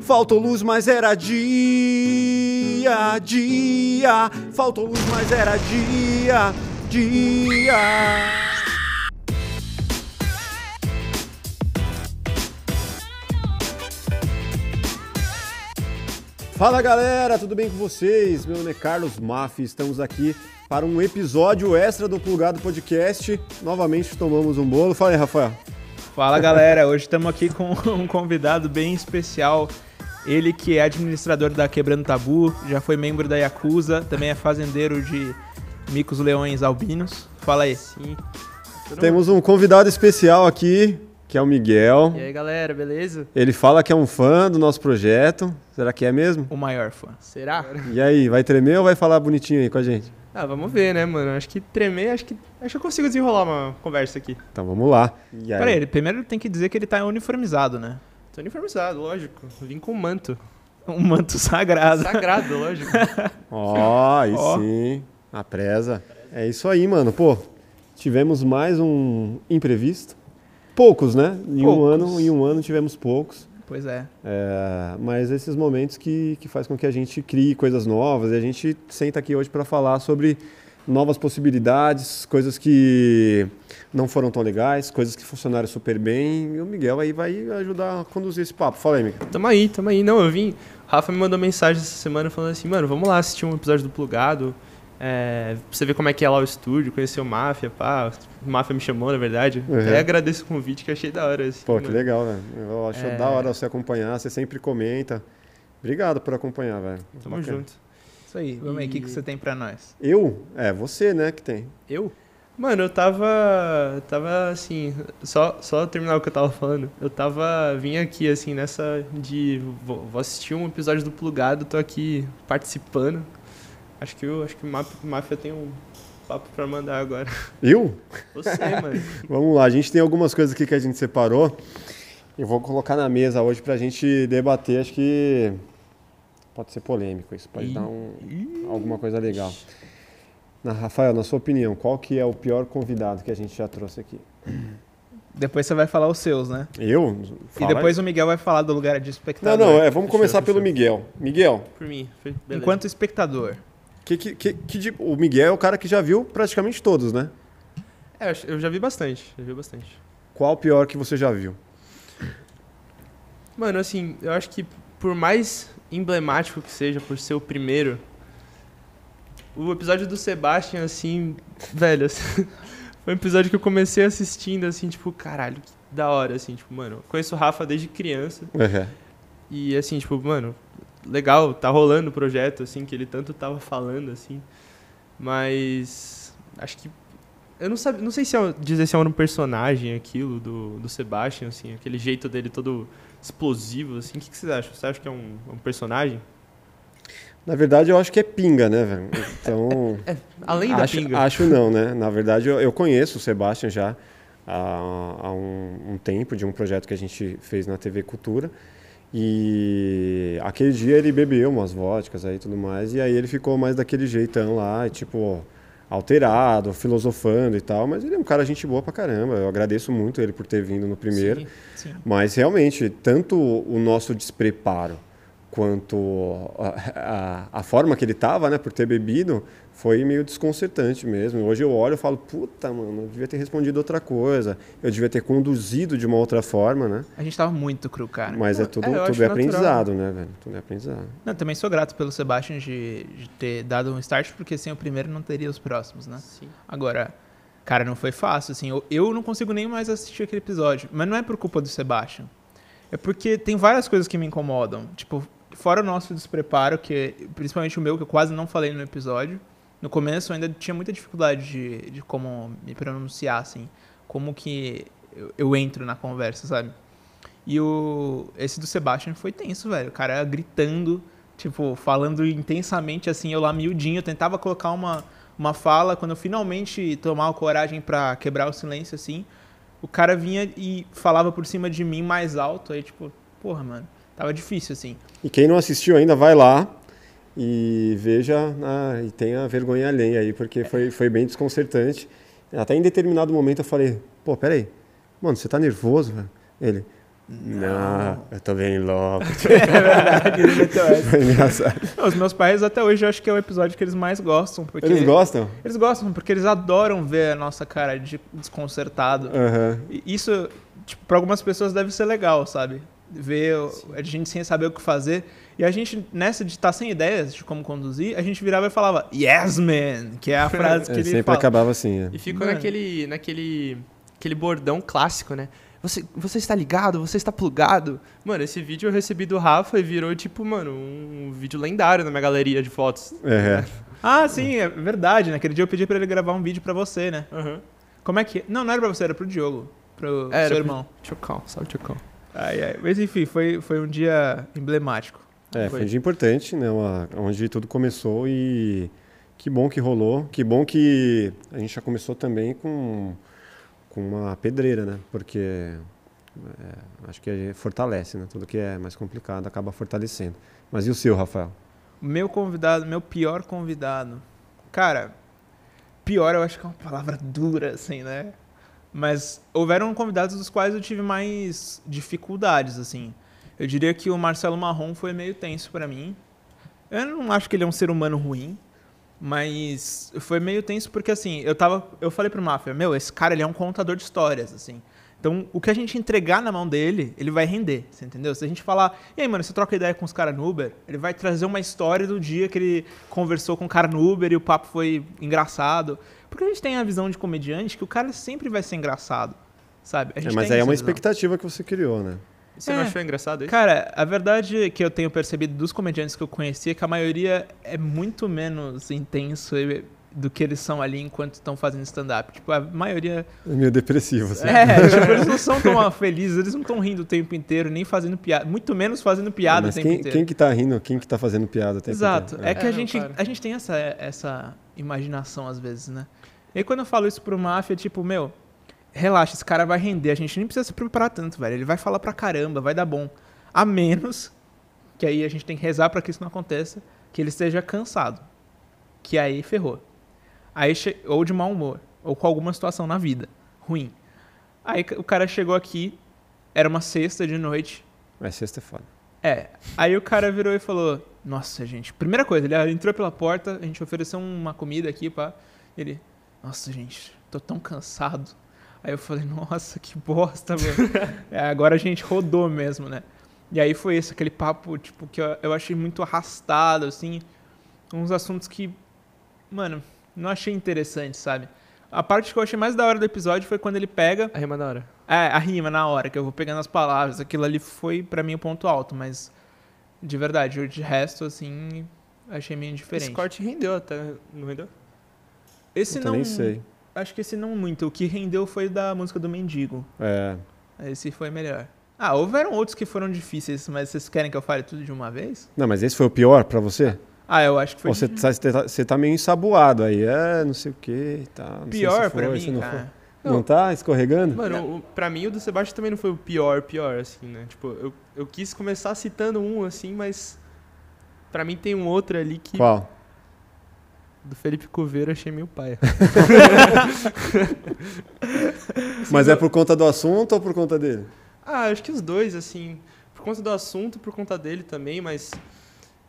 Faltou luz, mas era dia, dia. Faltou luz, mas era dia, dia. Fala galera, tudo bem com vocês? Meu nome é Carlos Maffi, estamos aqui para um episódio extra do Plugado Podcast. Novamente tomamos um bolo. Fala aí, Rafael. Fala galera, hoje estamos aqui com um convidado bem especial. Ele que é administrador da Quebrando Tabu, já foi membro da Yakuza, também é fazendeiro de micos leões albinos. Fala aí. Sim. Temos um convidado especial aqui, que é o Miguel. E aí, galera, beleza? Ele fala que é um fã do nosso projeto. Será que é mesmo? O maior fã. Será? E aí, vai tremer ou vai falar bonitinho aí com a gente? Ah, vamos ver, né, mano? Acho que tremer, acho que acho que eu consigo desenrolar uma conversa aqui. Então vamos lá. E aí? Peraí, ele primeiro tem que dizer que ele tá uniformizado, né? Tô uniformizado, lógico. Vim com um manto. Um manto sagrado. Sagrado, lógico. Ó, aí Ó. sim. A presa. É isso aí, mano. Pô, tivemos mais um imprevisto. Poucos, né? Em um Poucos. ano, em um ano tivemos poucos. Pois é. É, mas esses momentos que, que faz com que a gente crie coisas novas e a gente senta aqui hoje para falar sobre novas possibilidades, coisas que não foram tão legais, coisas que funcionaram super bem. E o Miguel aí vai ajudar a conduzir esse papo. Fala aí, Miguel. tamo aí, tamo aí. Não, eu vim. O Rafa me mandou mensagem essa semana falando assim, mano, vamos lá assistir um episódio do Plugado. É, pra você ver como é que é lá o estúdio, conhecer o Máfia, pá. O Máfia me chamou, na verdade. Uhum. Até agradeço o convite, que achei da hora. Assim, Pô, que mano. legal, velho. Eu acho É. da hora você acompanhar, você sempre comenta. Obrigado por acompanhar, velho. Tamo Bacana. junto. Isso aí. Vamos aí, o que, que você tem pra nós? Eu? É, você, né, que tem. Eu? Mano, eu tava. Tava assim. Só, só terminar o que eu tava falando. Eu tava. Vim aqui, assim, nessa de. Vou, vou assistir um episódio do Plugado, tô aqui participando. Acho que eu. Acho que o Máfia tem um papo pra mandar agora. Eu? Você, mano. Vamos lá, a gente tem algumas coisas aqui que a gente separou. Eu vou colocar na mesa hoje pra gente debater. Acho que pode ser polêmico isso, pode Ih. dar um- alguma coisa legal. Na, Rafael, na sua opinião, qual que é o pior convidado que a gente já trouxe aqui? Depois você vai falar os seus, né? Eu? e Fala depois aí. o Miguel vai falar do lugar de Não, espectador. não, é, vamos Fechou, começar pelo fechou. Miguel. Miguel, Por mim. Beleza. Enquanto espectador. que, que, que, que de- o Miguel é o cara que já viu praticamente todos, né? É, eu já vi bastante. Já vi bastante. Qual o pior que você já viu? Mano, assim, eu acho que por mais emblemático que seja, por ser o primeiro, o episódio do Sebastian, assim, velho, assim, foi um episódio que eu comecei assistindo, assim, tipo, caralho, que da hora, assim, tipo, mano, conheço o Rafa desde criança É. e, assim, tipo, mano, legal, tá rolando o projeto, assim, que ele tanto tava falando, assim, mas acho que eu não, sabe, não sei se é, dizer se é um personagem aquilo do, do Sebastian, assim, aquele jeito dele todo explosivo, assim. O que, que vocês acham? Você acha que é um, um personagem? Na verdade, eu acho que é pinga, né, velho? Então. Além acho, da pinga. Acho não, né? Na verdade, eu, eu conheço o Sebastian já há, há um, um tempo, de um projeto que a gente fez na TV Cultura. E aquele dia ele bebeu umas vodkas aí e tudo mais, e aí ele ficou mais daquele jeitão lá, e, tipo, alterado, filosofando e tal, mas ele é um cara gente boa pra caramba. Eu agradeço muito ele por ter vindo no primeiro. Sim, sim. Mas realmente, tanto o nosso despreparo quanto a, a, a forma que ele estava, né, por ter bebido, foi meio desconcertante mesmo. Hoje eu olho e falo, puta, mano, eu devia ter respondido outra coisa, eu devia ter conduzido de uma outra forma, né? A gente tava muito cru, cara. Mas é tudo, é, tudo é aprendizado, né, velho? Tudo é aprendizado. Não, também sou grato pelo Sebastian de, de ter dado um start, porque sem o primeiro não teria os próximos, né? Sim. Agora, cara, não foi fácil, assim. Eu, eu não consigo nem mais assistir aquele episódio. Mas não é por culpa do Sebastian. É porque tem várias coisas que me incomodam. Tipo, fora o nosso despreparo, que principalmente o meu, que eu quase não falei no episódio. No começo eu ainda tinha muita dificuldade de, de como me pronunciar, assim. Como que eu, eu entro na conversa, sabe? E o, esse do Sebastian foi tenso, velho. O cara gritando, tipo, falando intensamente, assim, eu lá miudinho. Eu tentava colocar uma, uma fala, quando eu finalmente tomava coragem pra quebrar o silêncio, assim, o cara vinha e falava por cima de mim mais alto. Aí, tipo, porra, mano, tava difícil, assim. E quem não assistiu ainda, vai lá e veja ah, e tenha vergonha alheia aí, porque foi, foi bem desconcertante. Até em determinado momento eu falei, pô, peraí, mano, você tá nervoso, velho? Ele, Não, eu tô bem louco. é verdade, ele meteu essa. Foi engraçado. Não, Os meus pais até hoje eu acho que é o episódio que eles mais gostam. Porque Eles gostam? Eles gostam, porque eles adoram ver a nossa cara de desconcertado. Aham. E Isso, tipo, pra algumas pessoas deve ser legal, sabe? Ver o- a gente sem saber o que fazer. E a gente, nessa de estar sem ideias de como conduzir, a gente virava e falava, Yes, man! Que é a frase que É, ele sempre fala. acabava assim. é. E ficou Mano. naquele, naquele aquele bordão clássico, né? Você, você está ligado? Você está plugado? Mano, esse vídeo eu recebi do Rafa e virou, tipo, mano, um vídeo lendário na minha galeria de fotos. É. Ah, sim, é verdade. Naquele dia eu pedi pra ele gravar um vídeo pra você, né? Aham. Como é que... Não, não era pra você, era pro Diogo. Pro Era seu pro- irmão. Chocão, salve Chocão. Ai, ai. Mas enfim, foi, foi um dia emblemático. É, foi Foi. um dia importante, né? uma- onde tudo começou e que bom que rolou. Que bom que a gente já começou também com, com uma pedreira, né? Porque é, acho que fortalece, né? Tudo que é mais complicado acaba fortalecendo. Mas e o seu, Rafael? Meu convidado, meu pior convidado. Cara, pior eu acho que é uma palavra dura, assim, né? Mas houveram convidados dos quais eu tive mais dificuldades, assim. Eu diria que o Marcelo Marrom foi meio tenso pra mim. Eu não acho que ele é um ser humano ruim, mas foi meio tenso porque, assim, eu tava. Eu falei pro Máfia, meu, esse cara ele é um contador de histórias, assim. Então, o que a gente entregar na mão dele, ele vai render, você entendeu? Se a gente falar, e aí, mano, você troca ideia com os caras no Uber, ele vai trazer uma história do dia que ele conversou com o cara no Uber e o papo foi engraçado. Porque a gente tem a visão de comediante que o cara sempre vai ser engraçado, sabe? A É, mas tem aí é uma visão. expectativa que você criou, né? Você É. não achou engraçado isso? Cara, a verdade que eu tenho percebido dos comediantes que eu conheci é que a maioria é muito menos intenso e- do que eles são ali enquanto estão fazendo stand-up. Tipo, a maioria. É meio depressivo, assim. É, tipo, eles não são tão felizes, eles não estão rindo o tempo inteiro, nem fazendo piada. Muito menos fazendo piada Mas o tempo quem, inteiro. quem que tá rindo, quem que tá fazendo piada o tempo Exato. inteiro? É que É, a, não, gente, claro. a gente tem essa, essa imaginação às vezes, né? E aí quando eu falo isso pro máfia, tipo, meu, relaxa, esse cara vai render, a gente nem precisa se preparar tanto, velho. Ele vai falar pra caramba, vai dar bom. A menos que aí a gente tem que rezar pra que isso não aconteça, que ele esteja cansado. Que aí ferrou. Aí ou de mau humor, ou com alguma situação na vida ruim. Aí o cara chegou aqui, era uma sexta de noite, Mas sexta é foda. é. Aí o cara virou e falou: Nossa, gente. Primeira coisa, ele entrou pela porta, a gente ofereceu uma comida aqui, pá. Ele, Nossa, gente, tô tão cansado. Aí eu falei: Nossa, que bosta, mano. É, agora a gente rodou mesmo, né? E aí foi esse, aquele papo, tipo, que eu, eu achei muito arrastado, assim. Uns assuntos que, mano, não achei interessante, sabe? A parte que eu achei mais da hora do episódio foi quando ele pega A rima da hora. é, a rima na hora, que eu vou pegando as palavras. Aquilo ali foi pra mim o ponto alto, mas de verdade, de resto, assim, achei meio indiferente. Esse corte rendeu até, não rendeu? Esse Eu não. nem sei. Acho que esse não muito. O que rendeu foi da música do Mendigo. É, Esse foi melhor. Ah, houveram outros que foram difíceis, mas vocês querem que eu fale tudo de uma vez? Não, mas esse foi o pior pra você? Ah, eu acho que foi você tá, você tá- você tá meio ensaboado aí, é, não sei o que, tá. não sei pior se pra foi, se mim, não cara. foi. Não tá escorregando? Mano, o, pra mim o do Sebastião também não foi o pior, pior, assim, né? Tipo, eu, eu quis começar citando um, assim, mas pra mim tem um outro ali que Qual? do Felipe Coveiro achei meio paia. Mas é por conta do assunto ou por conta dele? ah, acho que os dois, assim, por conta do assunto, por conta dele também, mas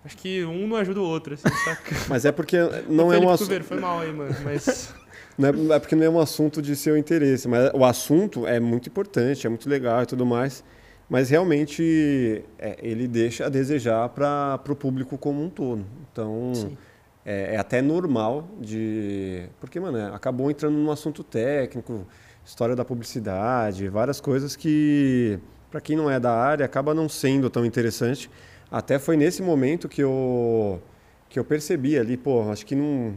acho que um não ajuda o outro, assim, saca? Mas é porque não O é um assunto. Foi mal aí, mano, mas... Não é, é porque não é um assunto de seu interesse, mas o assunto é muito importante, é muito legal e tudo mais, mas realmente é, ele deixa a desejar para o público como um todo. Então Sim. é, é até normal de. Porque, mano, é, acabou entrando num assunto técnico, história da publicidade, várias coisas que, para quem não é da área, acaba não sendo tão interessante. Até foi nesse momento que eu, que eu percebi ali, pô, acho que não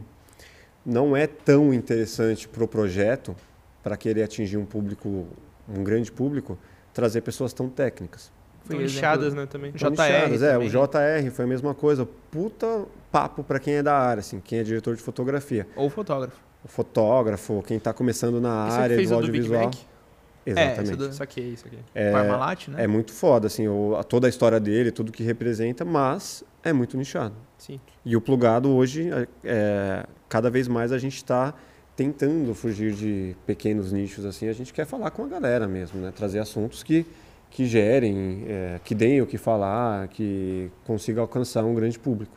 não é tão interessante para o projeto, para querer atingir um público, um grande público, trazer pessoas tão técnicas. Foi exemplo- né, também. JR nichadas, é, o também. JR foi a mesma coisa. Puta papo para quem é da área, assim, quem é diretor de fotografia. Ou fotógrafo. O fotógrafo, quem está começando na que área fez do o do Big audiovisual. Mac? Exatamente. É, do- Isso aqui, isso aqui. É, Parmalat, né? é muito foda, assim, o- a- toda a história dele, tudo que representa, mas é muito nichado. Sim. E o plugado hoje, é, é, cada vez mais a gente está tentando fugir de pequenos nichos assim. A gente quer falar com a galera mesmo, né? Trazer assuntos que, que gerem, é, que deem o que falar, que consiga alcançar um grande público.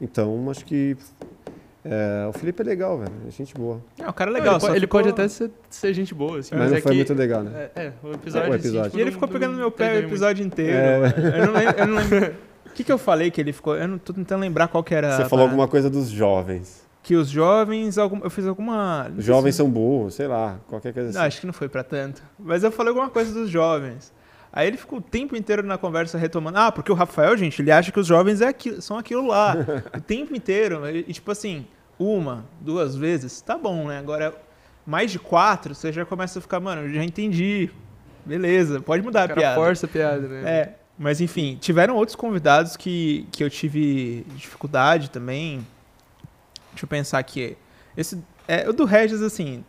Então, acho que é, o Felipe é legal, velho. É gente boa. É, o cara é Não, legal. ele, só pode, ele ficou- pode até ser, ser gente boa, assim. Mas não é foi que- muito legal, né? É, é, o episódio. O assim, episódio. tipo, E ele não- ficou não pegando no meu pé o entendeu muito. episódio inteiro. É. Eu não lembro. Eu não lembro. O que, que eu falei que ele ficou? Eu não tô tentando lembrar qual que era. Você falou alguma coisa dos jovens. Que os jovens. Algum, eu fiz alguma. não Os jovens se- são burros, sei lá, qualquer coisa assim. Não, acho que não foi pra tanto. Mas eu falei alguma coisa dos jovens. Aí ele ficou o tempo inteiro na conversa retomando. Ah, porque o Rafael, gente, ele acha que os jovens é aquilo, são aquilo lá. o tempo inteiro. E, tipo assim, uma, duas vezes, tá bom, né? Agora, mais de quatro, você já começa a ficar, mano, eu já entendi. Beleza, pode mudar a piada. força a piada, né? É, mas enfim, tiveram outros convidados que, que eu tive dificuldade também. Deixa eu pensar aqui. Esse, é, o do Regis, assim.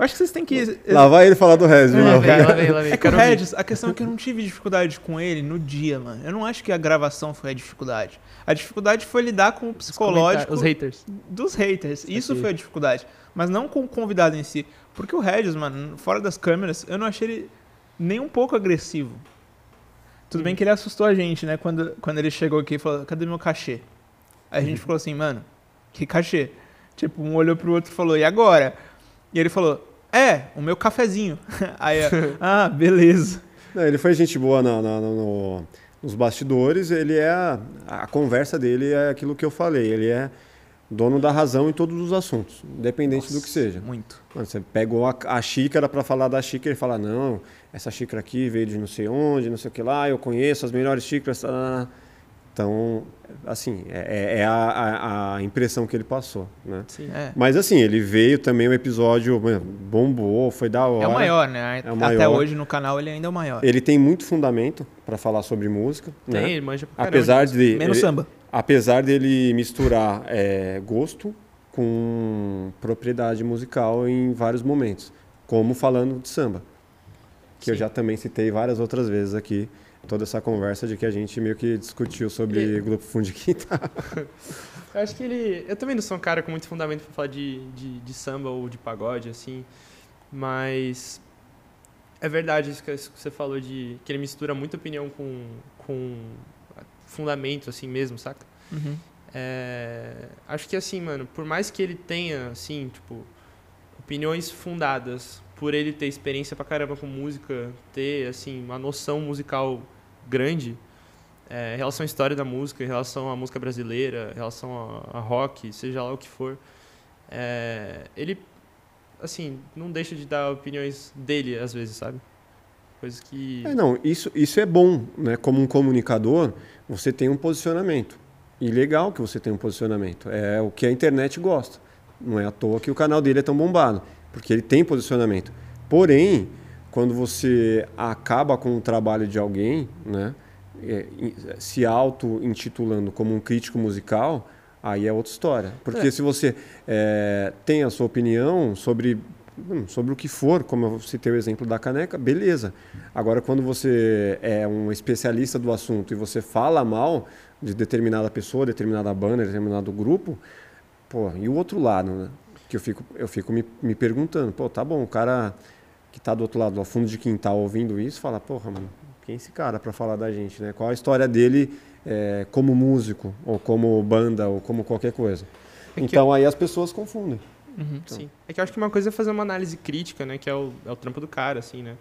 Eu acho que vocês têm que. Lá vai ele falar do Regis, É, viu? Lá vem, cara. lá vem, lá vem. É que o. Regis, a questão é que eu não tive dificuldade com ele no dia, mano. Eu não acho que a gravação foi a dificuldade. A dificuldade foi lidar com o psicológico Os haters. dos haters. Isso Aqui. foi a dificuldade. Mas não com o convidado em si. Porque o Regis, mano, fora das câmeras, eu não achei ele nem um pouco agressivo. Tudo bem que ele assustou a gente, né? Quando, quando ele chegou aqui e falou, cadê meu cachê? Aí a gente falou assim, mano, que cachê? Tipo, um olhou pro outro e falou, e agora? E ele falou, é, o meu cafezinho. Aí, ah, beleza. Não, ele foi gente boa na- na- no- no- nos bastidores, ele é. A, a conversa dele é aquilo que eu falei, ele é dono da razão em todos os assuntos, independente do que seja. Muito. Mano, você pegou a, a xícara para falar da xícara e fala, não, essa xícara aqui veio de não sei onde, não sei o que lá, eu conheço as melhores xícaras. tá, tá, tá. Então, assim, é, é a, a- a impressão que ele passou, né? Sim. É. Mas assim, ele veio também, o episódio mano, bombou, foi da hora. É o maior, né? É o Até maior. hoje no canal ele ainda é o maior. Ele tem muito fundamento para falar sobre música, Tem, né? ele manja pra. Apesar de Menos ele- samba. apesar dele misturar é, gosto com propriedade musical em vários momentos, como falando de samba, que eu Sim. já também citei várias outras vezes aqui, toda essa conversa de que a gente meio que discutiu sobre E- grupo fundo de quintal. Eu acho que ele. Eu também não sou um cara com muito fundamento pra falar de, de, de samba ou de pagode, assim. Mas. É verdade isso que isso que você falou de. que ele mistura muita opinião com, com fundamento, assim mesmo, saca? Uhum. É, acho que assim, mano, por mais que ele tenha, assim, tipo, opiniões fundadas, por ele ter experiência pra caramba com música, ter, assim, uma noção musical grande, é, em relação à história da música, em relação à música brasileira, em relação a, a rock, seja lá o que for, é, ele, assim, não deixa de dar opiniões dele, às vezes, sabe? Coisas que... É, não, isso, isso é bom, né? Como um comunicador, você tem um posicionamento. E legal que você tem um posicionamento. É o que a internet gosta. Não é à toa que o canal dele é tão bombado, porque ele tem posicionamento. Porém, quando você acaba com o trabalho de alguém, né? é, se auto-intitulando como um crítico musical, aí é outra história. Porque É. se você é, tem a sua opinião sobre, hum, sobre o que for, como eu citei o exemplo da caneca, beleza. Agora, quando você é um especialista do assunto e você fala mal de determinada pessoa, determinada banda, determinado grupo, pô, e o outro lado, né? Que eu fico, eu fico me, me perguntando, pô, tá bom, o cara que tá do outro lado, do fundo de quintal, ouvindo isso, fala, porra, mano, quem é esse cara para falar da gente, né? Qual a história dele é, como músico, ou como banda, ou como qualquer coisa. É Então aí as pessoas confundem. Uhum. Sim. É que eu acho que uma coisa é fazer uma análise crítica, né? Que é o, é o trampo do cara, assim, né?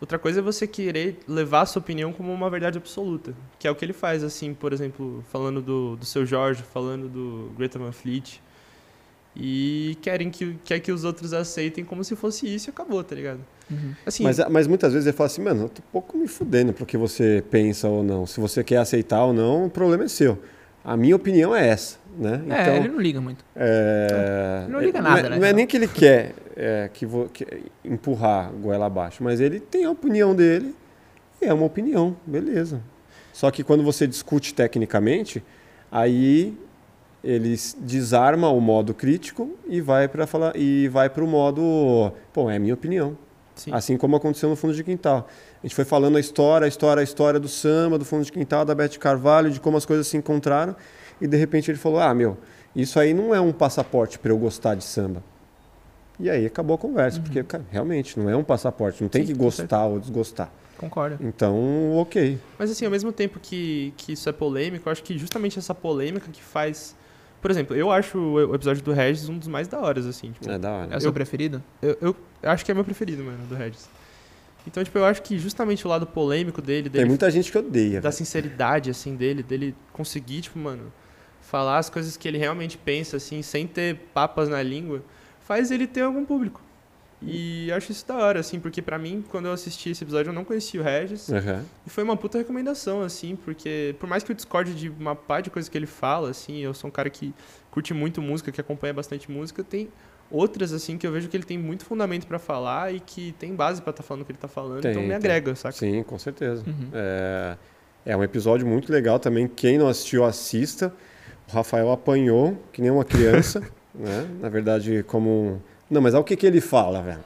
Outra coisa é você querer levar a sua opinião como uma verdade absoluta. Que é o que ele faz, assim, por exemplo, falando do, do seu Jorge, falando do Greta Van Fleet. E querem que, quer que os outros aceitem como se fosse isso e acabou, tá ligado? Uhum. Assim, Mas, mas muitas vezes eu falo assim, mano, eu tô um pouco me fudendo pro que você pensa ou não. Se você quer aceitar ou não, o problema é seu. A minha opinião é essa, né? É, ele não liga muito. É, Não liga é- nada, não é, né? Não é nem que ele quer é, que, vo, que empurrar a goela abaixo, mas ele tem a opinião dele e é uma opinião, beleza. Só que quando você discute tecnicamente, aí ele desarma o modo crítico e vai para falar e vai para o modo, pô, é a minha opinião. sim. Assim como aconteceu no Fundo de Quintal. A gente foi falando a história, a história, a história do samba, do Fundo de Quintal, da Beth Carvalho, de como as coisas se encontraram. E de repente ele falou: Ah, meu, isso aí não é um passaporte para eu gostar de samba. E aí acabou a conversa, porque cara, realmente não é um passaporte, não tem Sim, que gostar ou desgostar. Concordo. Então, ok. Mas assim, ao mesmo tempo que, que isso é polêmico, eu acho que justamente essa polêmica que faz. Por exemplo, eu acho o episódio do Regis um dos mais da horas, assim. Tipo, É da hora. É o seu Eu- preferido? eu, eu acho que é meu preferido, mano, do Regis. Então, tipo, eu acho que justamente o lado polêmico dele, Tem dele muita gente que odeia. da velho. sinceridade, assim, dele, dele conseguir, tipo, mano, falar as coisas que ele realmente pensa, assim, sem ter papas na língua, faz ele ter algum público. E acho isso da hora, assim, porque pra mim, quando eu assisti esse episódio, eu não conhecia o Regis. Aham. E foi uma puta recomendação, assim, porque por mais que eu discorde de uma pá de coisa que ele fala, assim, eu sou um cara que curte muito música, que acompanha bastante música, tem outras, assim, que eu vejo que ele tem muito fundamento pra falar e que tem base pra estar falando o que ele tá falando, Tem, então me tem. agrega, saca? Sim, com certeza. Uhum. É, é um episódio muito legal também. Quem não assistiu, assista. O Rafael apanhou, que nem uma criança, né? Na verdade, como. Não, mas olha o que, que ele fala, velho.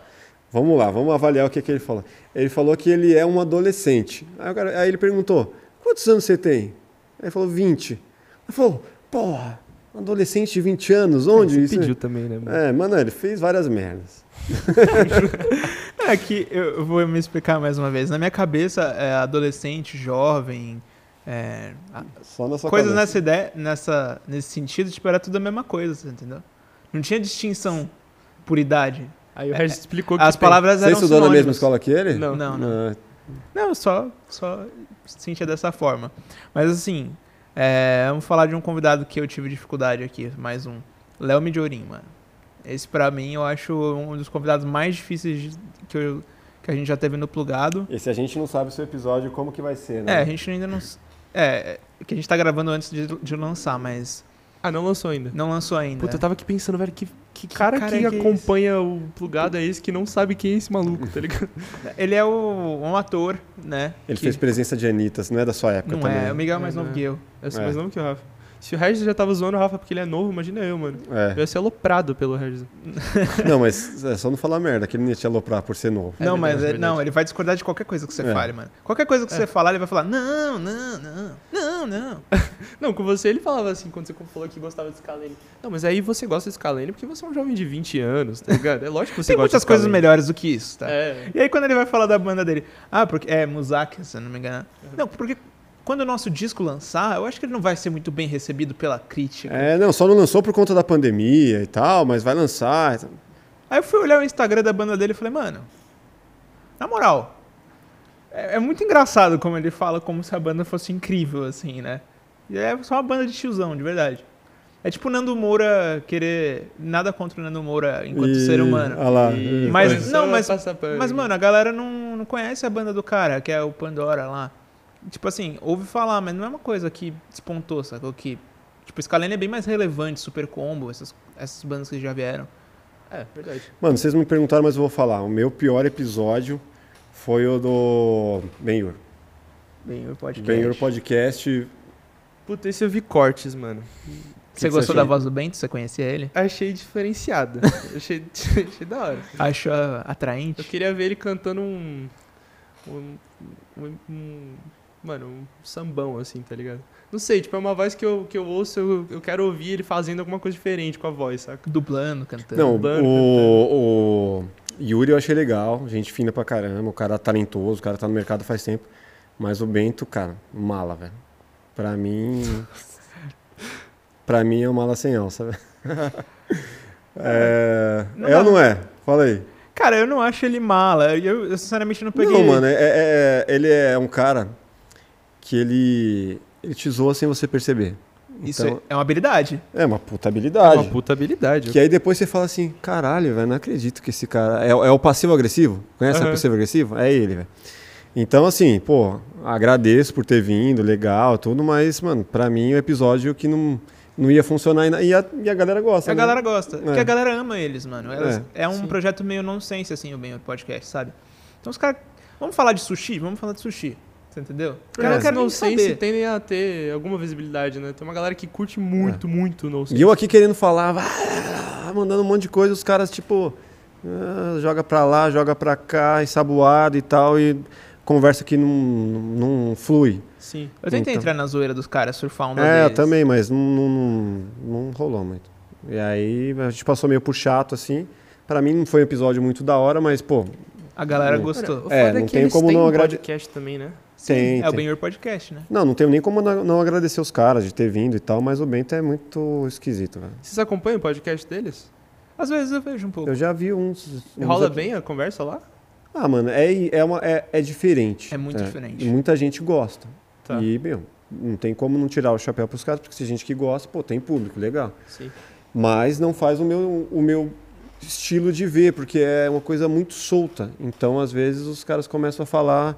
Vamos lá, vamos avaliar o que, que ele falou. Ele falou que ele é um adolescente. Aí, cara- aí ele perguntou: quantos anos você tem? Aí ele falou: 20. Ele falou: porra, um adolescente de 20 anos, onde Você isso? pediu também, né, mano? É, mano, ele fez várias merdas. É que eu vou me explicar mais uma vez. Na minha cabeça, é, adolescente, jovem, é, a- Só na sua coisas cabeça. nessa ideia, nessa, nesse sentido, tipo, era tudo a mesma coisa, você entendeu? Não tinha distinção por idade. Aí o Regis explicou que As tem. palavras Você eram estudou na mesma sinônimos. escola que ele? Não. Não, não. Ah, Não, só, só sentia dessa forma. Mas assim, é, vamos falar de um convidado que eu tive dificuldade aqui, mais um. Léo Midiorim, mano. Esse pra mim eu acho um dos convidados mais difíceis de- que, eu- que a gente já teve no plugado. Esse a gente não sabe o seu episódio como que vai ser, né? É, a gente ainda não. É, é que a gente tá gravando antes de, de lançar, mas Ah, não lançou ainda. não lançou ainda. Puta, eu tava aqui pensando, velho, que, que cara, cara que é que é acompanha o plugado é esse que não sabe quem é esse maluco, tá ligado? Ele é o, um ator, né? Ele que fez presença de Anitas, não é da sua época Não também. é, o Miguel é mais É, novo né? que eu. Eu sou É. mais novo que o Rafa. Se o Regis já tava zoando o Rafa porque ele é novo, imagina eu, mano. Eu É. ia ser aloprado pelo Regis. Não, mas é só não falar merda, que ele não ia te aloprar por ser novo. É não, verdade, mas é ele- verdade. não, ele vai discordar de qualquer coisa que você É. fale, mano. Qualquer coisa que você falar, ele vai falar: não, não, não, não, não. Não, com você ele falava assim, quando você falou que gostava de Scalene. Não, mas aí você gosta de Scalene porque você é um jovem de 20 anos, tá ligado? É lógico que você Tem gosta muitas de coisas Scalene. melhores do que isso, tá? É. E aí quando ele vai falar da banda dele, ah, porque é Muzak, se eu não me engano. Não, porque quando o nosso disco lançar, eu acho que ele não vai ser muito bem recebido pela crítica. É, não, só não lançou por conta da pandemia e tal, mas vai lançar. Aí eu fui olhar o Instagram da banda dele e falei, mano, na moral, é, é muito engraçado como ele fala como se a banda fosse incrível, assim, né? E é só uma banda de tiozão, de verdade. É tipo o Nando Moura querer. Nada contra o Nando Moura enquanto E- ser humano. Olha lá. E Mas- não, a mas-. Mas, mano, a galera não, não conhece a banda do cara, que é o Pandora lá. Tipo assim, ouve falar, mas não é uma coisa que despontou, sacou? Que, tipo, Scalene é bem mais relevante, Super Combo, essas, essas bandas que já vieram. É, verdade. Mano, vocês me perguntaram, mas eu vou falar. O meu pior episódio foi o do Ben-Hur. O podcast. Ben-Hur Podcast. Puta, esse eu vi cortes, mano. Você que gostou você da voz do Bento? Você conhecia ele? Achei diferenciado. achei, achei da hora. Achou Eu atraente? queria ver ele cantando um. Um. um- um- mano, um sambão, assim, tá ligado? Não sei, tipo, é uma voz que eu, que eu ouço, eu, eu quero ouvir ele fazendo alguma coisa diferente com a voz, saca? Dublando, cantando. Não, Dublando, o, o Yuri eu achei legal, gente fina pra caramba, o cara talentoso, o cara tá no mercado faz tempo. Mas o Bento, cara, mala, velho. Pra mim. pra mim é um mala sem alça, velho. É, Não é ou não é? Fala aí. Cara, eu não acho ele mala. Eu, eu sinceramente não peguei. Não, mano, é- é- é- ele é um cara que ele. Ele te zoa sem você perceber. Isso Então, é uma habilidade. é uma puta É habilidade. uma puta habilidade. Que aí depois você fala assim, caralho, velho, não acredito que esse cara. É, é o passivo-agressivo? Conhece o Aham. passivo-agressivo? É ele, velho. Então, assim, pô, agradeço por ter vindo, legal, tudo, mas, mano, pra mim é um episódio que não, não ia funcionar e, e a, e a galera gosta. A né? galera gosta. Porque É. a galera ama eles, mano. Elas- É. é, um Sim. projeto meio nonsense, assim, o bem o podcast, sabe? Então os caras. Vamos falar de sushi? Vamos falar de sushi. Você entendeu? Os Cara, caras que não querem no nem sense saber. tendem a ter alguma visibilidade, né? Tem uma galera que curte muito, muito no E eu aqui querendo falar, "Ah", mandando um monte de coisa, os caras, tipo, ah, joga pra lá, joga pra cá, ensaboado e tal, e conversa que não, não flui. Sim. Eu tentei Então. entrar na zoeira dos caras, surfar um É, deles. também, mas não, não, não, não rolou muito. E aí a gente passou meio por chato, assim. Pra mim não foi um episódio muito da hora, mas, pô, A galera Hum. gostou. É, não que tem eles como têm não um agrade- podcast também, né? Tem, é o. Benhur Podcast, né? Não, não tenho nem como não não agradecer os caras de ter vindo e tal, mas o Bento é muito esquisito, velho. Vocês acompanham o podcast deles? Às vezes eu vejo um pouco. Eu já vi uns. uns Rola bem a conversa lá? Ah, mano, é, é, uma, é, é diferente. É muito diferente. E muita gente gosta. Tá. E, meu, não tem como não tirar o chapéu pros caras, porque se gente que gosta, pô, tem público, legal. Sim. Mas não faz o meu, o meu estilo de ver, porque é uma coisa muito solta. Então, às vezes, os caras começam a falar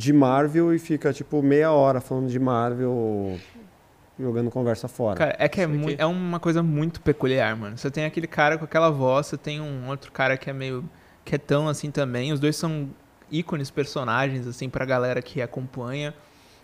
de Marvel e fica, tipo, meia hora falando de Marvel, jogando conversa fora. Cara, é que é, é uma coisa muito peculiar, mano. Você tem aquele cara com aquela voz, você tem um outro cara que é meio quietão assim também. Os dois são ícones, personagens, assim, pra galera que acompanha.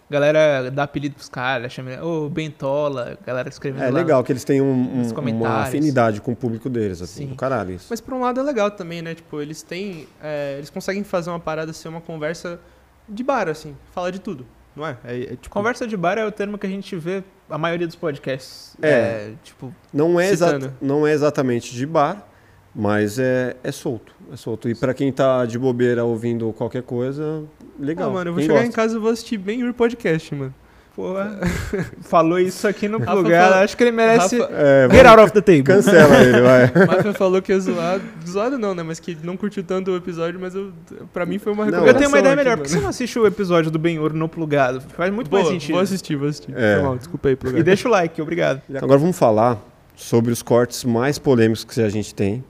Galera dá apelido pros caras, chama, ô, Bentola, galera escrevendo é lá. legal que eles têm um- um- uma afinidade com o público deles, assim, Sim. do caralho isso. Mas por um lado é legal também, né? Tipo, eles têm. é, eles conseguem fazer uma parada ser uma conversa de bar, assim. Falar de tudo, não é? É, é, tipo, Conversa de bar é o termo que a gente vê a maioria dos podcasts. É. tipo, Não é, exa Citando. não é exatamente de bar, mas é, é solto. É solto. E pra quem tá de bobeira ouvindo qualquer coisa, legal. Ah, mano, eu vou Quem chegar gosta. em casa e vou assistir bem o podcast, mano. Porra, falou isso aqui no Rafa lugar, falou- acho que ele merece Rafa- É, get out of the table. Cancela ele, vai. O Rafa falou que é zoado. Zoado não, né? Mas que não curtiu tanto o episódio, mas eu, pra mim foi uma recomendação. Eu tenho uma ideia aqui, melhor. Por que você mano. não assiste o episódio do Benhur no plugado? Faz muito Boa, mais sentido. Vou assistir, vou assistir. É. Foi mal, desculpa aí, pro E deixa o like, obrigado. Agora vamos falar sobre os cortes mais polêmicos que a gente tem.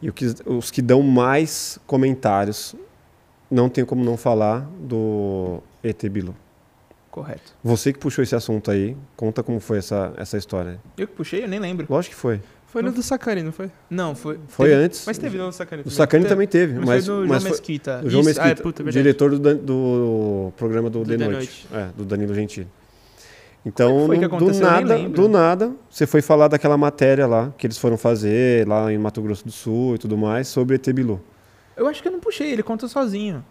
E o que- os que dão mais comentários. Não tem como não falar do ET Bilu. Correto. Você que puxou esse assunto aí, conta como foi essa, essa história. Eu que puxei, eu nem lembro. Lógico que foi. Foi no do Sacani, não foi? Não, foi. Foi teve- antes. Mas teve no do Sacani O. Sacani também teve, Mas, mas, foi do mas João foi Mesquita. o João Isso, Mesquita, ah, é, puta, verdade. diretor do, do programa do, Do The The Noite, Noite. É, do Danilo Gentili. É Então, foi do nem nada, do nada, você foi falar daquela matéria lá que eles foram fazer lá em Mato Grosso do Sul e tudo mais sobre ET Bilu. Eu acho que eu não puxei, ele conta sozinho.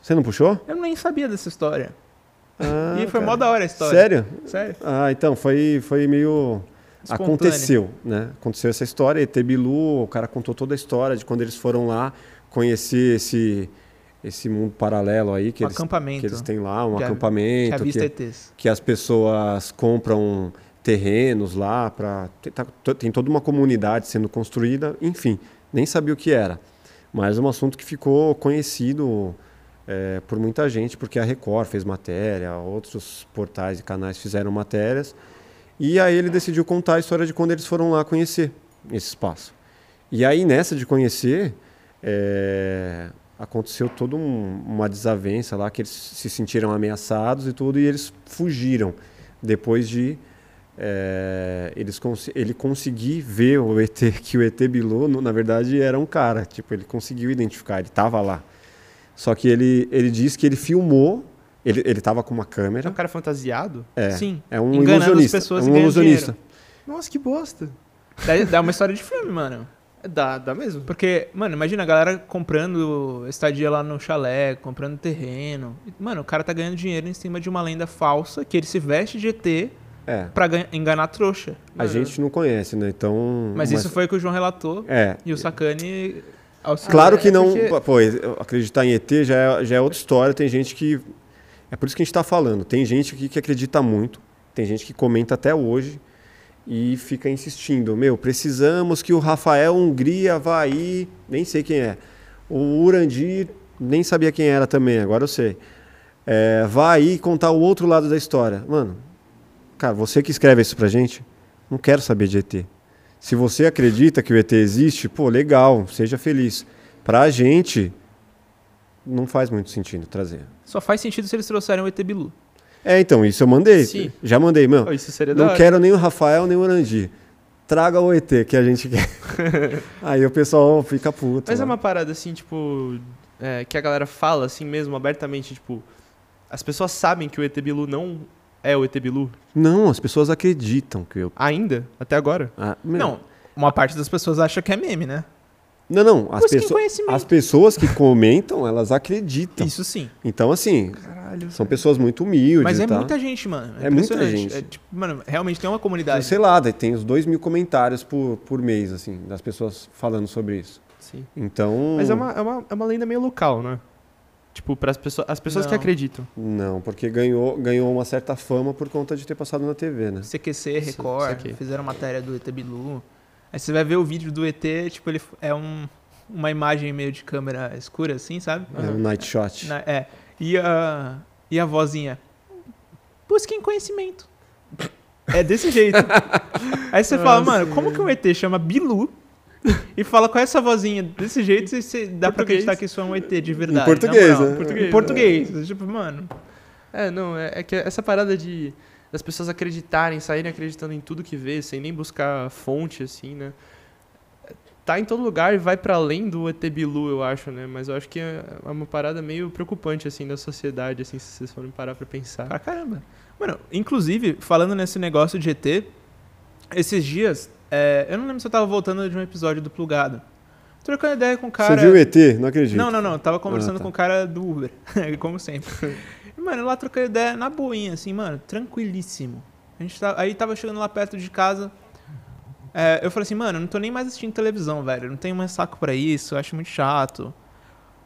Você não puxou? Eu nem sabia dessa história. Ah, e foi cara. mó da hora a história. Sério? Sério? Ah, então, foi, foi meio... Espontâneo. Aconteceu, né? Aconteceu essa história, ET Bilu, o cara contou toda a história de quando eles foram lá conhecer esse, esse mundo paralelo aí que, Um eles, acampamento. que eles têm lá, um Que a- acampamento, que que, ETs. que as pessoas compram terrenos lá para tem toda uma comunidade sendo construída, enfim, nem sabia o que era, mas é um assunto que ficou conhecido é, por muita gente porque a Record fez matéria, outros portais e canais fizeram matérias e aí ele decidiu contar a história de quando eles foram lá conhecer esse espaço. E aí nessa de conhecer é, aconteceu toda um- uma desavença lá que eles se sentiram ameaçados e tudo e eles fugiram depois de é, eles cons- ele conseguir ver o ET que o ET Bilu na verdade era um cara tipo ele conseguiu identificar ele estava lá só que ele ele diz que ele filmou ele ele estava com uma É câmera um cara fantasiado? é, Sim. é um Enganando as ilusionista pessoas é e um ilusionista Nossa, que bosta. Dá, dá uma história de filme, mano. Dá, dá mesmo? Porque, mano, imagina a galera comprando estadia lá no chalé, comprando terreno. Mano, o cara tá ganhando dinheiro em cima de uma lenda falsa que ele se veste de ET é pra enganar a trouxa. a gente não conhece né então Mas, isso foi o que o João relatou. é E o Sacani auxiliou. Claro que é não. porque- Pô, acreditar em ET já é, já é outra história. Tem gente que. É por isso que a gente está falando. Tem gente aqui que acredita muito. Tem gente que comenta até hoje e fica insistindo. Meu, precisamos que o Rafael Hungria vá aí. Nem sei quem é. O Urandir, nem sabia quem era também, agora eu sei. É, vá aí contar o outro lado da história. Mano, cara, você que escreve isso pra gente, não quero saber de ET. Se você acredita que o ET existe, pô, legal, seja feliz. Pra gente, não faz muito sentido trazer. Só faz sentido se eles trouxerem o ET Bilu. É, então, isso eu mandei. Sim. Já mandei. Oh, isso seria Não quero nem o Rafael, nem o Orandi. Traga o ET que a gente quer. Aí o pessoal fica puto. Mas é né? uma parada assim, tipo. é, que a galera fala assim mesmo, abertamente, tipo. As pessoas sabem que o ET Bilu não é o ET Bilu Não, as pessoas acreditam que eu. ainda, até agora. Ah. Não, uma parte das pessoas acha que é meme, né? não, não. As, pesso- as pessoas que comentam, elas acreditam. Isso sim. Então, assim, Caralho. são pessoas muito humildes. Mas é tá? muita gente, mano. É, É muita gente. É, tipo, mano, realmente tem uma comunidade. Sei lá, tem os dois mil comentários por, por mês, assim, das pessoas falando sobre isso. Sim. Então. Mas é uma, é, uma, é uma lenda meio local, né? Tipo, para as pessoas, as pessoas que acreditam. Não, porque ganhou, ganhou uma certa fama por conta de ter passado na TV, né? CQC, Record, saquei. fizeram matéria do ET Bilu. Aí você vai ver o vídeo do ET, tipo, ele é um, uma imagem meio de câmera escura, assim, sabe? É um night shot. Na- é. E a, e a vozinha. Busquem conhecimento. É desse jeito. Aí você fala, mano, como que um ET chama Bilu e fala com essa vozinha desse jeito e você dá pra Português. acreditar que isso é um ET de verdade? Em português, moral. né? Português, Em português. Tipo, mano. É, não, é, é que essa parada de das pessoas acreditarem, saírem acreditando em tudo que vê, sem nem buscar fonte, assim, né? Tá em todo lugar e vai pra além do ET Bilu, eu acho, né? Mas eu acho que é é uma parada meio preocupante, assim, da sociedade, assim, se vocês forem parar pra pensar. Pra caramba. Mano, inclusive, falando nesse negócio de ET, esses dias, é, eu não lembro se eu tava voltando de um episódio do Plugado. Trocando ideia com o cara. Você viu o ET? Não acredito. Não, não, não. Tava conversando Ah, tá. com o cara do Uber, como sempre. E, mano, lá trocando ideia na boinha, assim, mano, tranquilíssimo. A gente tá, aí tava chegando lá perto de casa. é, eu falei assim, mano, eu não tô nem mais assistindo televisão, velho. Eu não tenho mais saco pra isso, eu acho muito chato.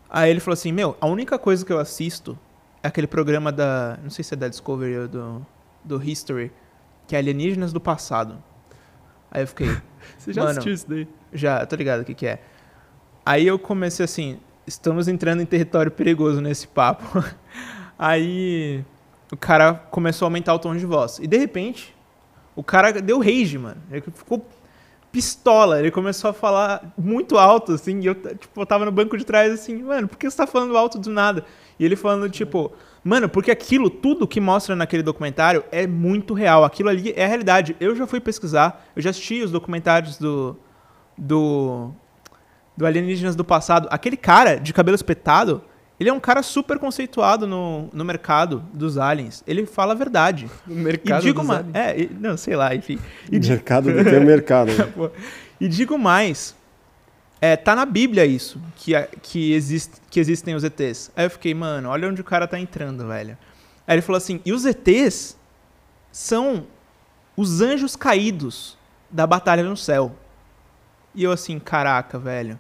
Aí ele falou assim, meu, a única coisa que eu assisto é aquele programa da. Não sei se é da Discovery ou do, do History, que é Alienígenas do Passado. Aí eu fiquei. Você já assistiu isso daí? Já, tô ligado o que, que é. Aí eu comecei assim, estamos entrando em território perigoso nesse papo. Aí o cara começou a aumentar o tom de voz. E de repente, o cara deu rage, mano. Ele ficou pistola. Ele começou a falar muito alto, assim. E eu, tipo, eu tava no banco de trás, assim, mano, por que você tá falando alto do nada? E ele falando, tipo, mano, porque aquilo, tudo que mostra naquele documentário é muito real. Aquilo ali é a realidade. Eu já fui pesquisar, eu já assisti os documentários do. do. do Alienígenas do passado. Aquele cara de cabelo espetado. Ele é um cara super conceituado no, no mercado dos aliens. Ele fala a verdade. No E mercado digo dos mais. aliens. É, e- não, sei lá, enfim. E, Mercado do teu mercado. né? E digo mais. É, tá na Bíblia isso, que, que, existe, que existem os ETs. Aí eu fiquei, mano, olha onde o cara tá entrando, velho. Aí ele falou assim: e os ETs são os anjos caídos da batalha no céu. E eu assim, caraca, velho.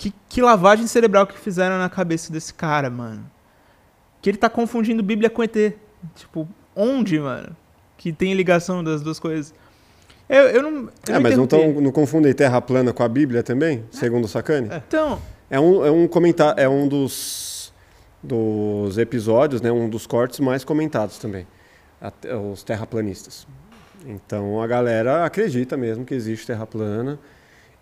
Que, que lavagem cerebral que fizeram na cabeça desse cara, mano. Que ele tá confundindo Bíblia com ET. Tipo, onde, mano? Que tem ligação das duas coisas. Eu, eu não. Eu É, mas não, tão, não confundem terra plana com a Bíblia também, segundo o Sacani? Então, É um, é um comentário, é um dos, dos episódios, né, um dos cortes mais comentados também, os terraplanistas. Então a galera acredita mesmo que existe terra plana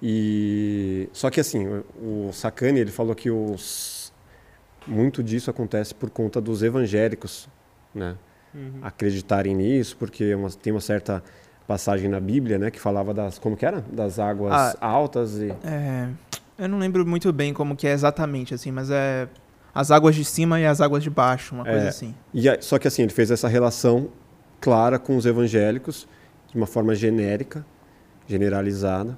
e só que assim o, o Sacani ele falou que os muito disso acontece por conta dos evangélicos, né, Uhum. acreditarem nisso porque é uma- tem uma certa passagem na Bíblia, né, que falava das como que era das águas Ah. altas e é, eu não lembro muito bem como que é exatamente, assim, mas é as águas de cima e as águas de baixo, uma coisa É. assim. E aí- só que assim, ele fez essa relação clara com os evangélicos, de uma forma genérica, generalizada.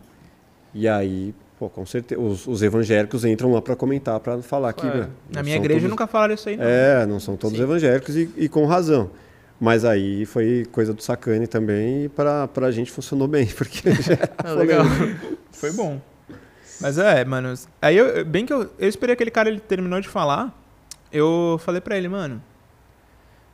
E aí, pô, com certeza, os, os evangélicos entram lá para comentar, para falar que. Claro. né, Na minha igreja todos- nunca falaram isso aí, não. É, não são todos Sim. evangélicos e, e com razão. Mas aí foi coisa do Sacane também e para a gente funcionou bem, porque já Ah, legal. Foi bom. Mas é, mano. Aí eu, bem que eu, eu esperei aquele cara, ele terminou de falar. Eu falei pra ele, mano.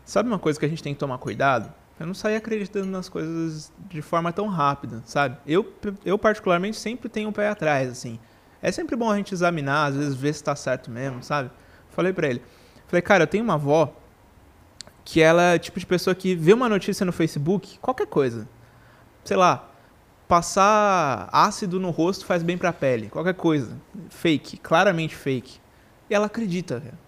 Sabe uma coisa que a gente tem que tomar cuidado? Eu não sair acreditando nas coisas de forma tão rápida, sabe? Eu, eu particularmente, sempre tenho um pé atrás, assim. É sempre bom a gente examinar, às vezes ver se tá certo mesmo, sabe? Falei pra ele. Falei, cara, eu tenho uma avó que ela é o tipo de pessoa que vê uma notícia no Facebook, qualquer coisa. Sei lá, passar ácido no rosto faz bem pra pele, qualquer coisa. Fake, claramente fake. E ela acredita, velho.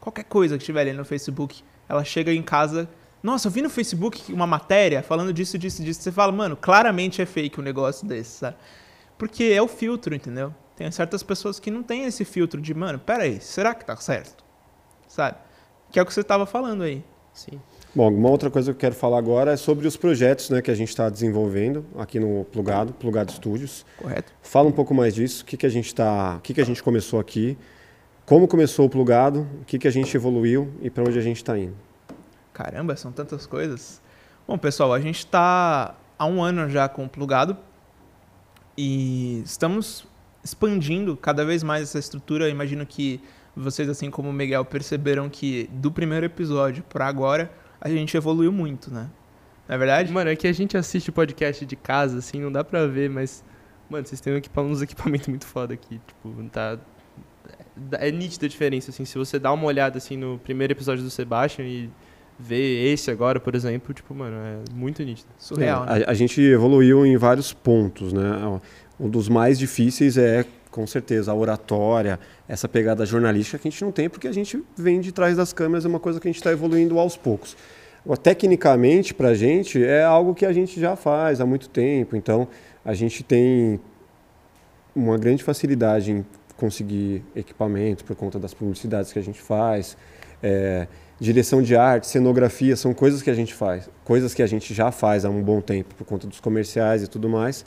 Qualquer coisa que tiver ali no Facebook, ela chega em casa. Nossa, eu vi no Facebook uma matéria falando disso, disso, disso. Você fala, mano, claramente é fake um negócio desse, sabe? Porque é o filtro, entendeu? Tem certas pessoas que não têm esse filtro de, mano, pera aí, será que tá certo? Sabe? Que é o que você tava falando aí. Sim. Bom, uma outra coisa que eu quero falar agora é sobre os projetos né, que a gente está desenvolvendo aqui no Plugado, Plugado Studios. Correto? Fala um pouco mais disso, o que, que a gente tá, o que, que a gente começou aqui, como começou o Plugado, o que, que a gente evoluiu e para onde a gente está indo. Caramba, são tantas coisas. Bom, pessoal, a gente está há um ano já com o Plugado e estamos expandindo cada vez mais essa estrutura. Eu imagino que vocês, assim como o Miguel, perceberam que do primeiro episódio para agora a gente evoluiu muito, né? Não é verdade? Mano, é que a gente assiste podcast de casa, assim, não dá pra ver, mas. Mano, vocês têm uns equipamentos muito foda aqui. Tipo, tá. É nítida a diferença, assim. Se você dá uma olhada, assim, no primeiro episódio do Sebastian e vê esse agora, por exemplo, tipo, mano, é muito nítido. Surreal, É, né? a, a gente evoluiu em vários pontos, né? Um dos mais difíceis é, com certeza, a oratória, essa pegada jornalística que a gente não tem porque a gente vem de trás das câmeras, é uma coisa que a gente está evoluindo aos poucos. Tecnicamente, para a gente, é algo que a gente já faz há muito tempo, então a gente tem uma grande facilidade em conseguir equipamentos por conta das publicidades que a gente faz. É, direção de arte, cenografia, são coisas que a gente faz, coisas que a gente já faz há um bom tempo por conta dos comerciais e tudo mais.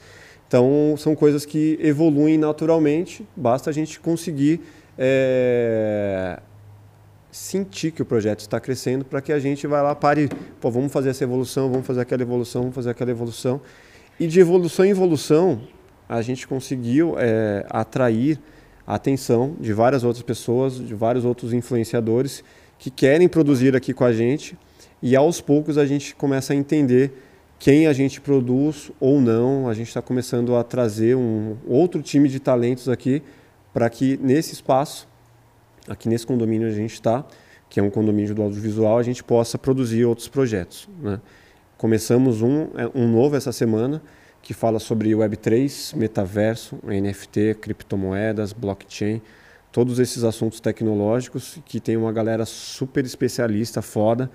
Então, são coisas que evoluem naturalmente, basta a gente conseguir é, sentir que o projeto está crescendo para que a gente vá lá, pare, pô, vamos fazer essa evolução, vamos fazer aquela evolução, vamos fazer aquela evolução. E de evolução em evolução, a gente conseguiu é, atrair a atenção de várias outras pessoas, de vários outros influenciadores que querem produzir aqui com a gente e aos poucos a gente começa a entender quem a gente produz ou não. A gente está começando a trazer um outro time de talentos aqui para que nesse espaço, aqui nesse condomínio a gente está, que é um condomínio do audiovisual, a gente possa produzir outros projetos. Né? Começamos um, um novo essa semana que fala sobre Web3, metaverso, NFT, criptomoedas, blockchain, todos esses assuntos tecnológicos que tem uma galera super especialista, foda.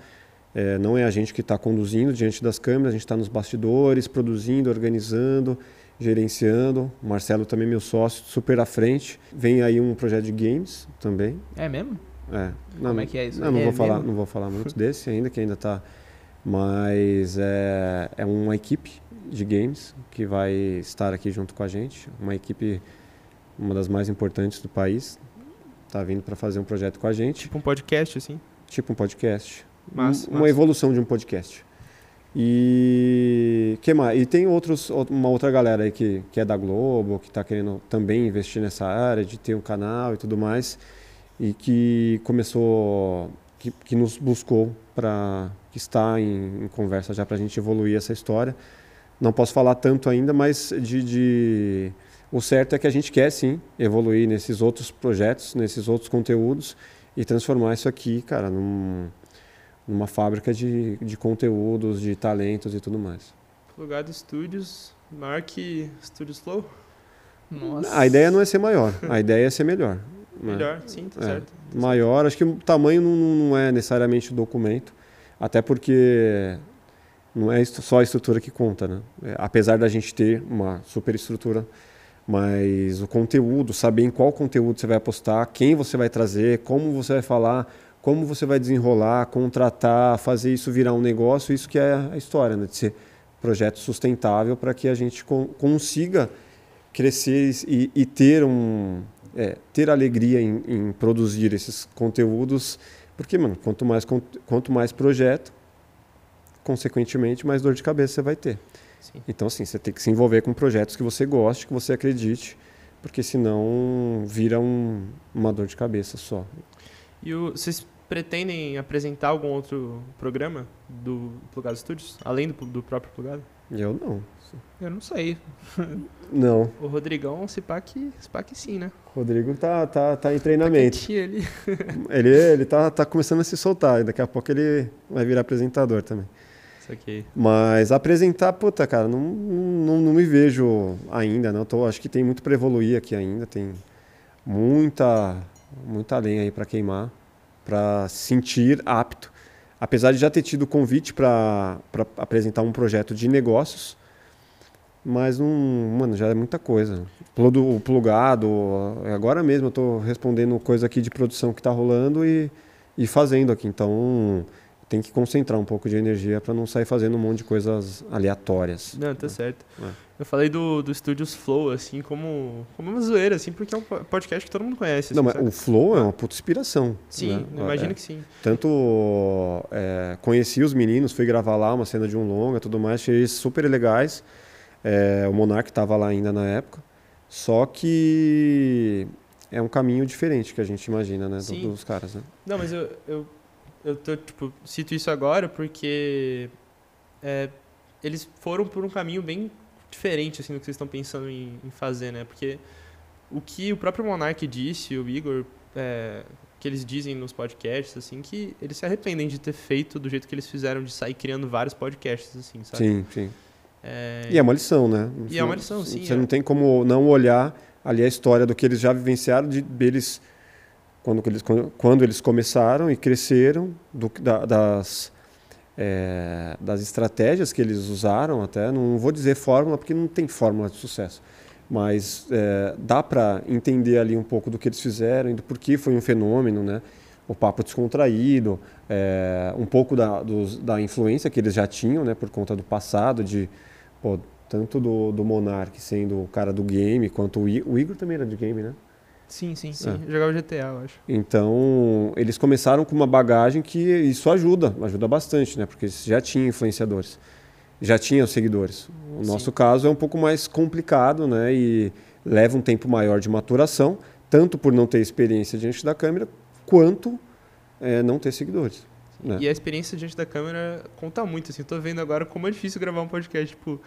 É, não é a gente que está conduzindo diante das câmeras, a gente está nos bastidores, produzindo, organizando, gerenciando. O Marcelo também meu sócio, super à frente. Vem aí um projeto de games também. É mesmo? É. Não, Como é que é isso? Não, não É vou falar, não vou falar muito desse ainda, que ainda está. Mas é, é uma equipe de games que vai estar aqui junto com a gente. Uma equipe, uma das mais importantes do país. Está vindo para fazer um projeto com a gente, Tipo um podcast, assim. tipo um podcast. Massa, uma massa. evolução de um podcast. E que mais? E tem outros, uma outra galera aí que, que é da Globo, que está querendo também investir nessa área de ter um canal e tudo mais, e que começou, que, que nos buscou para que está em, em conversa já para a gente evoluir essa história. Não posso falar tanto ainda, mas de, de o certo é que a gente quer sim evoluir nesses outros projetos, nesses outros conteúdos e transformar isso aqui, cara, num, numa fábrica de, de conteúdos, de talentos e tudo mais. Plugado Studios, maior que Studios Flow. Nossa. A ideia não é ser maior, a ideia é ser melhor. né? Melhor, sim, tá É. certo. Maior, acho que o tamanho não, não é necessariamente o documento, até porque não é só a estrutura que conta, né? É, apesar da gente ter uma super estrutura, mas o conteúdo, saber em qual conteúdo você vai apostar, quem você vai trazer, como você vai falar, como você vai desenrolar, contratar, fazer isso virar um negócio, isso que é a história, né? De ser projeto sustentável para que a gente con- consiga crescer e, e ter um é, ter alegria em, em produzir esses conteúdos, porque mano, quanto mais quanto mais projeto, consequentemente mais dor de cabeça você vai ter. Sim. Então assim, você tem que se envolver com projetos que você goste, que você acredite, porque senão vira um- uma dor de cabeça só. E o- vocês pretendem apresentar algum outro programa do Plugado Studios, além do, do próprio Plugado? Eu não. Eu não sei. Não. O Rodrigão, se pá que, se pá que sim, né? Rodrigo tá, tá, tá em treinamento. Quietinho ali. Ele, ele tá, tá começando a se soltar. e Daqui a pouco ele vai virar apresentador também. Aqui. Mas apresentar, puta, cara, não, não, não me vejo ainda, não. Tô, acho que tem muito para evoluir aqui ainda. Tem muita, muita lenha aí para queimar, para sentir apto. Apesar de já ter tido convite para apresentar um projeto de negócios, mas não, mano, já é muita coisa. Plugado, agora mesmo eu tô respondendo coisa aqui de produção que tá rolando e, e fazendo aqui. Então tem que concentrar um pouco de energia para não sair fazendo um monte de coisas aleatórias. Não, tá certo. É. Eu falei do, do Studios Flow, assim, como, como uma zoeira, assim, porque é um po- podcast que todo mundo conhece. Não, assim, mas sabe? o Flow é uma puta inspiração. Sim, né? imagino É, que sim. Tanto é, conheci os meninos, fui gravar lá uma cena de um longa tudo mais, achei eles super legais. É, o Monark estava lá ainda na época. Só que é um caminho diferente que a gente imagina, né? do- dos caras, né? Não, mas eu, eu, eu tô, tipo, cito isso agora porque é, eles foram por um caminho bem diferente, assim, do que vocês estão pensando em, em fazer, né? Porque o que o próprio Monark disse, o Igor, é, que eles dizem nos podcasts, assim, que eles se arrependem de ter feito do jeito que eles fizeram, de sair criando vários podcasts, assim, sabe? Sim, sim. É, E é uma lição, né? E é uma lição, sim, Você é. não tem como não olhar ali a história do que eles já vivenciaram, de deles quando eles, quando, eles começaram e cresceram, do, da- das, é, das estratégias que eles usaram até. Não vou dizer fórmula, porque não tem fórmula de sucesso. Mas é, dá para entender ali um pouco do que eles fizeram e do porquê foi um fenômeno, né? O papo descontraído, é, um pouco da, dos- da influência que eles já tinham, né? Por conta do passado, de pô, tanto do, do Monark sendo o cara do game, quanto o, I- o Igor também era de game, né? Sim, sim, sim. Eu jogava GTA, eu acho. Então, eles começaram com uma bagagem que isso ajuda, ajuda bastante, né? Porque eles já tinham influenciadores, já tinham seguidores. O Sim. nosso caso é um pouco mais complicado, né? E leva um tempo maior de maturação, tanto por não ter experiência diante da câmera, quanto é, não ter seguidores. né? E a experiência diante da câmera conta muito, assim. Eu tô vendo agora como é difícil gravar um podcast, tipo...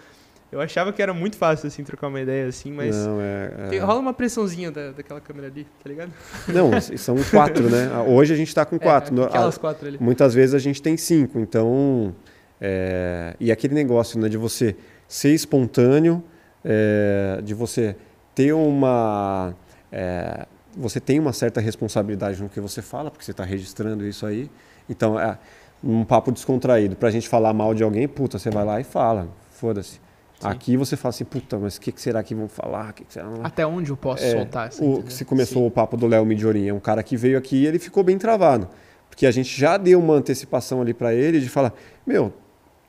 Eu achava que era muito fácil, assim, trocar uma ideia, assim, mas... Não, é, é- tem- rola uma pressãozinha da, daquela câmera ali, tá ligado? não, são quatro, né? Hoje a gente está com quatro. É, aquelas quatro ali. Muitas vezes a gente tem cinco, então é, e aquele negócio né, de você ser espontâneo, é, de você ter uma é, você tem uma certa responsabilidade no que você fala, porque você está registrando isso aí. Então é um papo descontraído. Para a gente falar mal de alguém, puta, você vai lá e fala, foda-se. Sim. Aqui você fala assim, puta, mas o que, que será que vão falar? Que que será? Até onde eu posso É, soltar essa o, se começou o papo do Léo Midiorin, é um cara que veio aqui e ele ficou bem travado. Porque a gente já deu uma antecipação ali pra ele de falar, meu,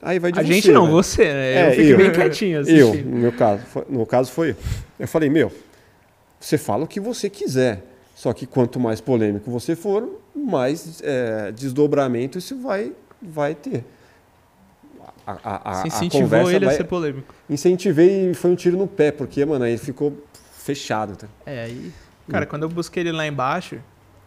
aí vai de A você. gente não, velho." você, né? É, eu fiquei eu. bem quietinho Eu, assistindo. no meu caso, foi, no caso foi eu. Eu falei, meu, você fala o que você quiser. Só que quanto mais polêmico você for, mais é, desdobramento isso vai, vai ter. A, a, a, Você a incentivou conversa ele vai... a ser polêmico. Incentivei e foi um tiro no pé, porque, mano, aí ele ficou fechado. Tá? É, aí. Cara, quando eu busquei ele lá embaixo,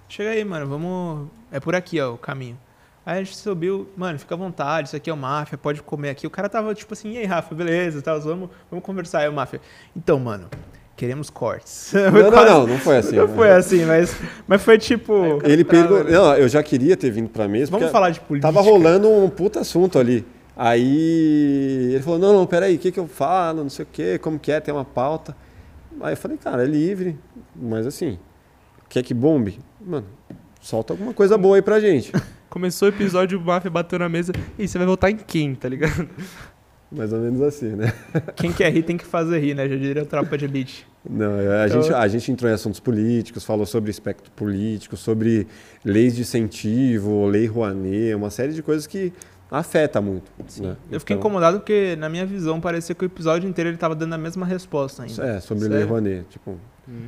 chega aí, mano, vamos. É por aqui, ó, o caminho. Aí a gente subiu, mano, fica à vontade, isso aqui é o Máfia, pode comer aqui. O cara tava tipo assim, e aí, Rafa, beleza, tal, vamos, vamos conversar. Aí o Máfia, então, mano, queremos cortes. Não, não, quase- não, não foi assim. Não né? foi assim, mas, mas foi tipo. Ele trava, perguntou. Não, eu já queria ter vindo pra mesa. Vamos falar de política. Tava rolando um puta assunto ali. Aí ele falou: não, não, peraí, o que, que eu falo? Não sei o quê, como que é, tem uma pauta. Aí eu falei, cara, é livre, mas assim, quer que bombe? Mano, solta alguma coisa boa aí pra gente. Começou o episódio, o Mafia bateu na mesa. E você vai votar em quem, tá ligado? Mais ou menos assim, né? Quem quer rir tem que fazer rir, né? Já diria o tropa de elite. Não, a, Então- gente, a gente entrou em assuntos políticos, falou sobre espectro político, sobre leis de incentivo, lei Rouanet, uma série de coisas que afeta muito. né? Eu fiquei Então- incomodado porque, na minha visão, parecia que o episódio inteiro ele tava dando a mesma resposta ainda. É, sobre Sério? lei Rouanet, tipo,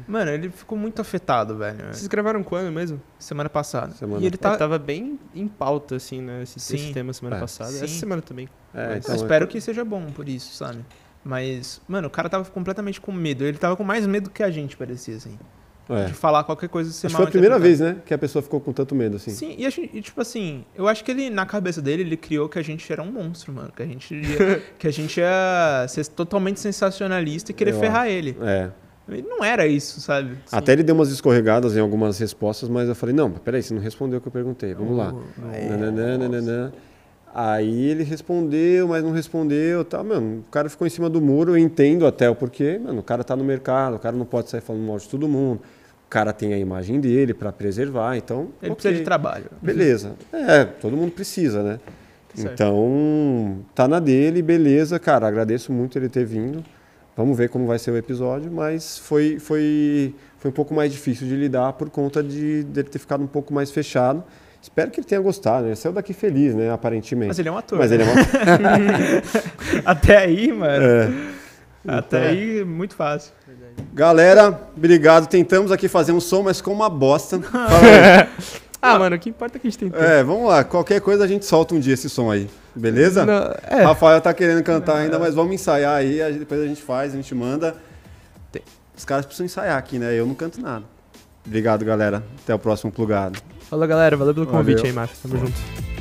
Mano, ele ficou muito afetado, velho. Vocês gravaram quando mesmo? Semana passada. Semana E ele Tá... tava bem em pauta, assim, né? Esse, Sim. esse tema semana É. passada. Sim. Essa semana também. é, então, eu espero que seja bom por isso, sabe? Mas, mano, o cara tava completamente com medo. Ele tava com mais medo que a gente, parecia, assim. É. De falar qualquer coisa ser Acho mal foi a primeira vez, né, que a pessoa ficou com tanto medo assim. Sim, e, gente- e, tipo assim, eu acho que ele, na cabeça dele, ele criou que a gente era um monstro, mano. Que a gente ia, que a gente ia ser totalmente sensacionalista e querer Eu ferrar ele. É. Não era isso, sabe? Até ele deu umas escorregadas em algumas respostas, mas eu falei, não, mas peraí, você não respondeu o que eu perguntei, vamos lá. Nananã, nananã. Aí ele respondeu, mas não respondeu, tal, mano, o cara ficou em cima do muro, eu entendo até o porquê, mano, o cara tá no mercado, o cara não pode sair falando mal de todo mundo, o cara tem a imagem dele para preservar, então, Ele ok, precisa de trabalho. beleza. É, todo mundo precisa, né? Certo. Então, tá na dele, beleza, cara, agradeço muito ele ter vindo. Vamos ver como vai ser o episódio, mas foi, foi, foi um pouco mais difícil de lidar por conta de dele ter ficado um pouco mais fechado. Espero que ele tenha gostado, né? Ele saiu daqui feliz, né? Aparentemente. Mas ele é um ator. Mas né? ele é uma... Até aí, mano. É. Até Então- aí, muito fácil. Galera, obrigado. Tentamos aqui fazer um som, mas com uma bosta. Fala aí. Ah, mano, o que importa é que a gente tem é, vamos lá. Qualquer coisa a gente solta um dia esse som aí. Beleza? Não, é. Rafael tá querendo cantar ainda, mas vamos ensaiar aí. Depois a gente faz, a gente manda. os caras precisam ensaiar aqui, né? Eu não canto nada. Obrigado, galera. Até o próximo plugado. Falou, galera. Valeu pelo convite Valeu. aí, Márcio. Tamo junto.